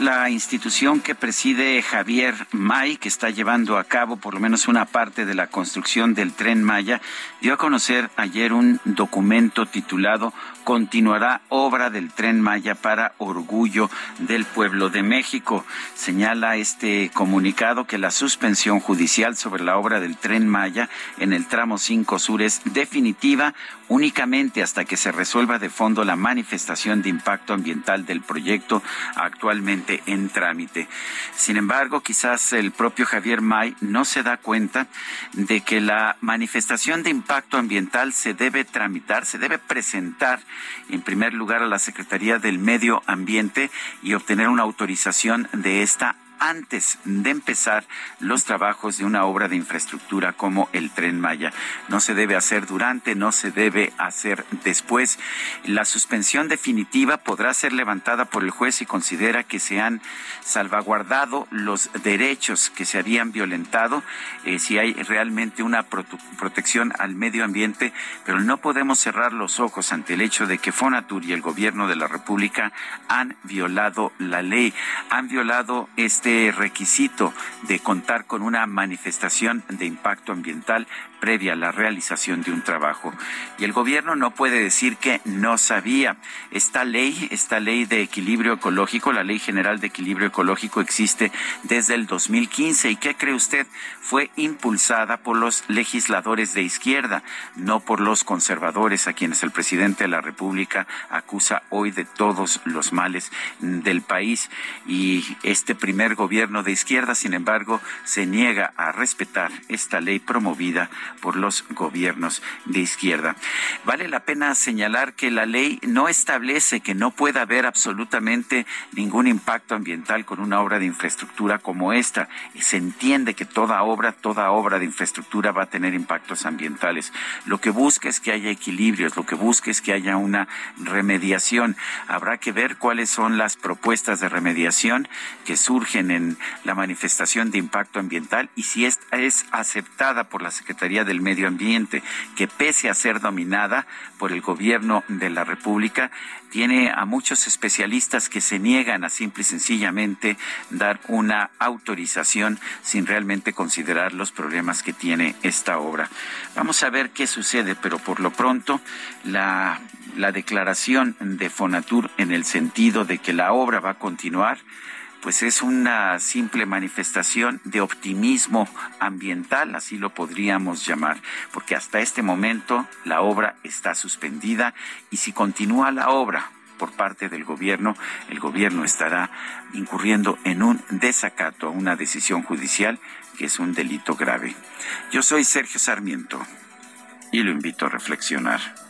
La institución que preside Javier May, que está llevando a cabo por lo menos una parte de la construcción del tren Maya, dio a conocer ayer un documento titulado continuará obra del tren Maya para orgullo del pueblo de México. Señala este comunicado que la suspensión judicial sobre la obra del tren Maya en el tramo 5 sur es definitiva únicamente hasta que se resuelva de fondo la manifestación de impacto ambiental del proyecto en trámite. Sin embargo, quizás el propio Javier May no se da cuenta de que la manifestación de impacto ambiental se debe tramitar, se debe presentar en primer lugar a la Secretaría del Medio Ambiente y obtener una autorización de esta antes de empezar los trabajos de una obra de infraestructura como el tren Maya. No se debe hacer durante, no se debe hacer después. La suspensión definitiva podrá ser levantada por el juez si considera que se han salvaguardado los derechos que se habían violentado, eh, si hay realmente una protección al medio ambiente, pero no podemos cerrar los ojos ante el hecho de que Fonatur y el gobierno de la República han violado la ley, han violado este este requisito de contar con una manifestación de impacto ambiental previa a la realización de un trabajo. Y el gobierno no puede decir que no sabía. Esta ley, esta ley de equilibrio ecológico, la Ley General de Equilibrio Ecológico existe desde el 2015 y ¿qué cree usted? Fue impulsada por los legisladores de izquierda, no por los conservadores a quienes el presidente de la República acusa hoy de todos los males del país. Y este primer gobierno de izquierda, sin embargo, se niega a respetar esta ley promovida por los gobiernos de izquierda. Vale la pena señalar que la ley no establece que no pueda haber absolutamente ningún impacto ambiental con una obra de infraestructura como esta. Se entiende que toda obra, toda obra de infraestructura va a tener impactos ambientales. Lo que busca es que haya equilibrios, lo que busca es que haya una remediación. Habrá que ver cuáles son las propuestas de remediación que surgen en la manifestación de impacto ambiental y si esta es aceptada por la Del Medio Ambiente, que pese a ser dominada por el gobierno de la República, tiene a muchos especialistas que se niegan a simple y sencillamente dar una autorización sin realmente considerar los problemas que tiene esta obra. Vamos a ver qué sucede, pero por lo pronto la declaración de Fonatur en el sentido de que la obra va a continuar pues es una simple manifestación de optimismo ambiental, así lo podríamos llamar, porque hasta este momento la obra está suspendida y si continúa la obra por parte del gobierno, el gobierno estará incurriendo en un desacato a una decisión judicial que es un delito grave. Yo soy Sergio Sarmiento y lo invito a reflexionar.